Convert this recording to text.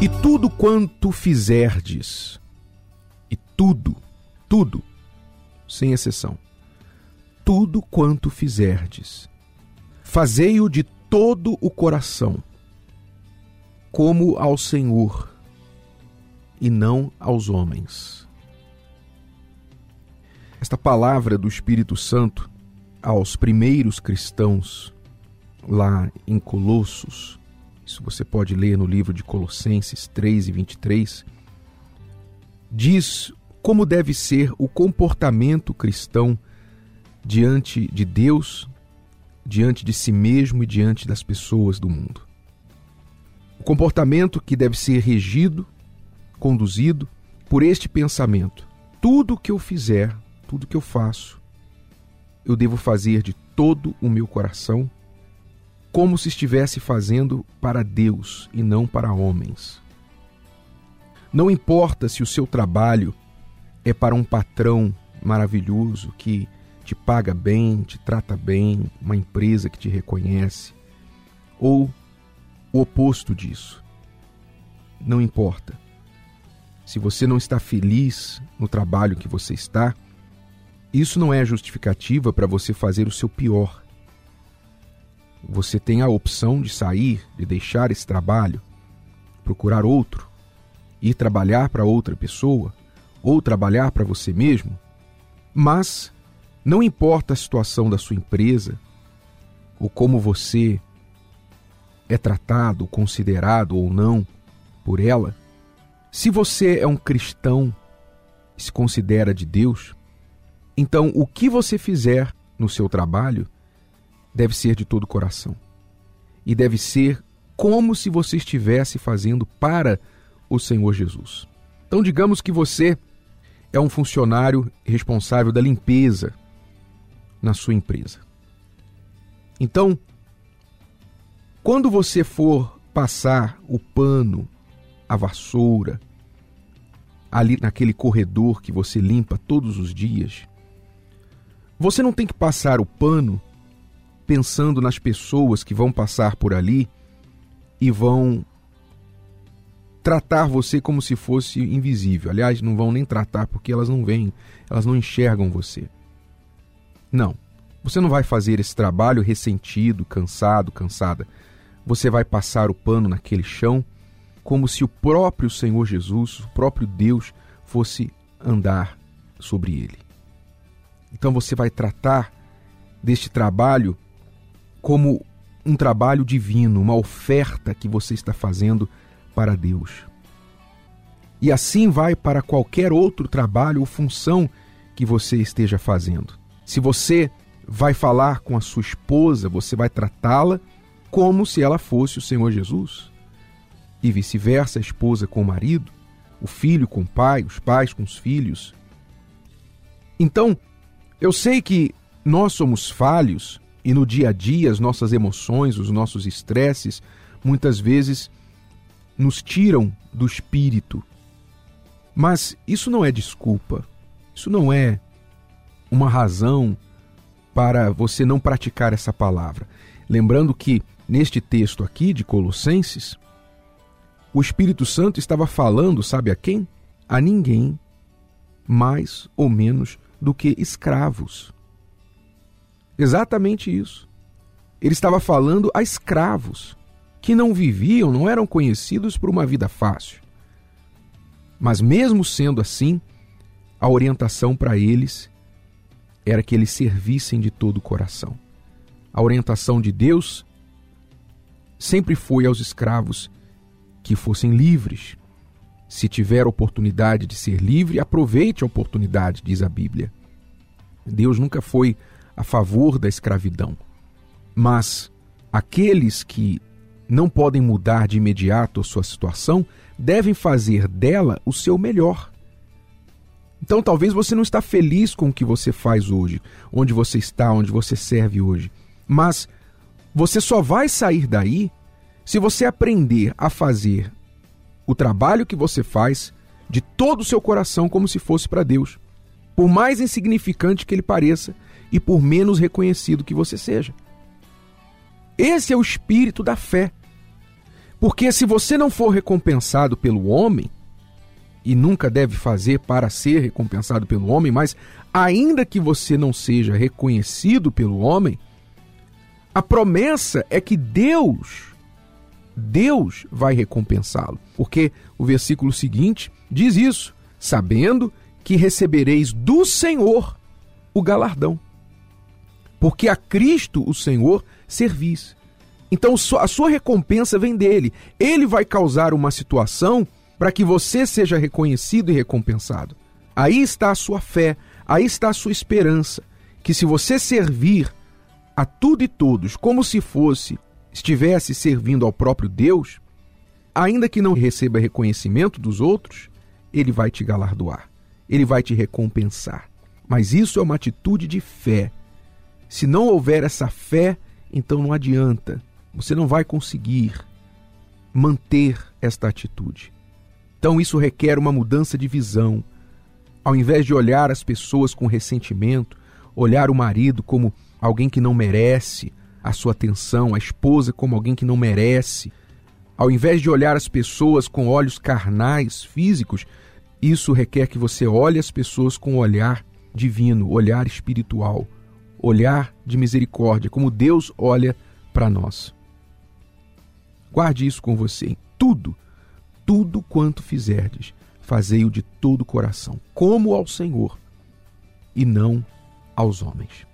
E tudo quanto fizerdes, e tudo, tudo, sem exceção, tudo quanto fizerdes, fazei-o de todo o coração, como ao Senhor e não aos homens. Esta palavra do Espírito Santo aos primeiros cristãos lá em Colossos isso você pode ler no livro de Colossenses 3 e 23, diz como deve ser o comportamento cristão diante de Deus, diante de si mesmo e diante das pessoas do mundo. O comportamento que deve ser regido, conduzido por este pensamento: tudo que eu fizer, tudo que eu faço, eu devo fazer de todo o meu coração como se estivesse fazendo para Deus e não para homens. Não importa se o seu trabalho é para um patrão maravilhoso que te paga bem, te trata bem, uma empresa que te reconhece, ou o oposto disso. Não importa. Se você não está feliz no trabalho que você está, isso não é justificativa para você fazer o seu pior você tem a opção de sair, de deixar esse trabalho, procurar outro, ir trabalhar para outra pessoa ou trabalhar para você mesmo. Mas não importa a situação da sua empresa ou como você é tratado, considerado ou não por ela, se você é um cristão e se considera de Deus, então o que você fizer no seu trabalho deve ser de todo o coração. E deve ser como se você estivesse fazendo para o Senhor Jesus. Então, digamos que você é um funcionário responsável da limpeza na sua empresa. Então, quando você for passar o pano, a vassoura, ali naquele corredor que você limpa todos os dias, você não tem que passar o pano pensando nas pessoas que vão passar por ali e vão tratar você como se fosse invisível. Aliás, não vão nem tratar porque elas não veem, elas não enxergam você. Não. Você não vai fazer esse trabalho ressentido, cansado, cansada. Você vai passar o pano naquele chão como se o próprio Senhor Jesus, o próprio Deus, fosse andar sobre ele. Então você vai tratar deste trabalho como um trabalho divino, uma oferta que você está fazendo para Deus. E assim vai para qualquer outro trabalho ou função que você esteja fazendo. Se você vai falar com a sua esposa, você vai tratá-la como se ela fosse o Senhor Jesus. E vice-versa, a esposa com o marido, o filho com o pai, os pais com os filhos. Então, eu sei que nós somos falhos e no dia a dia, as nossas emoções, os nossos estresses, muitas vezes nos tiram do espírito. Mas isso não é desculpa. Isso não é uma razão para você não praticar essa palavra. Lembrando que neste texto aqui de Colossenses, o Espírito Santo estava falando, sabe a quem? A ninguém mais ou menos do que escravos. Exatamente isso. Ele estava falando a escravos que não viviam, não eram conhecidos por uma vida fácil. Mas mesmo sendo assim, a orientação para eles era que eles servissem de todo o coração. A orientação de Deus sempre foi aos escravos que fossem livres. Se tiver oportunidade de ser livre, aproveite a oportunidade, diz a Bíblia. Deus nunca foi a favor da escravidão. Mas aqueles que não podem mudar de imediato a sua situação devem fazer dela o seu melhor. Então talvez você não está feliz com o que você faz hoje, onde você está, onde você serve hoje, mas você só vai sair daí se você aprender a fazer o trabalho que você faz de todo o seu coração como se fosse para Deus. Por mais insignificante que ele pareça, e por menos reconhecido que você seja. Esse é o espírito da fé. Porque se você não for recompensado pelo homem, e nunca deve fazer para ser recompensado pelo homem, mas ainda que você não seja reconhecido pelo homem, a promessa é que Deus, Deus vai recompensá-lo. Porque o versículo seguinte diz isso: sabendo que recebereis do Senhor o galardão. Porque a Cristo, o Senhor, servis. Então a sua recompensa vem dele. Ele vai causar uma situação para que você seja reconhecido e recompensado. Aí está a sua fé, aí está a sua esperança, que se você servir a tudo e todos como se fosse estivesse servindo ao próprio Deus, ainda que não receba reconhecimento dos outros, ele vai te galardoar, ele vai te recompensar. Mas isso é uma atitude de fé. Se não houver essa fé, então não adianta, você não vai conseguir manter esta atitude. Então isso requer uma mudança de visão. Ao invés de olhar as pessoas com ressentimento, olhar o marido como alguém que não merece a sua atenção, a esposa como alguém que não merece, ao invés de olhar as pessoas com olhos carnais, físicos, isso requer que você olhe as pessoas com um olhar divino, olhar espiritual, olhar de misericórdia, como Deus olha para nós. Guarde isso com você em tudo tudo quanto fizerdes, fazei-o de todo o coração, como ao Senhor, e não aos homens.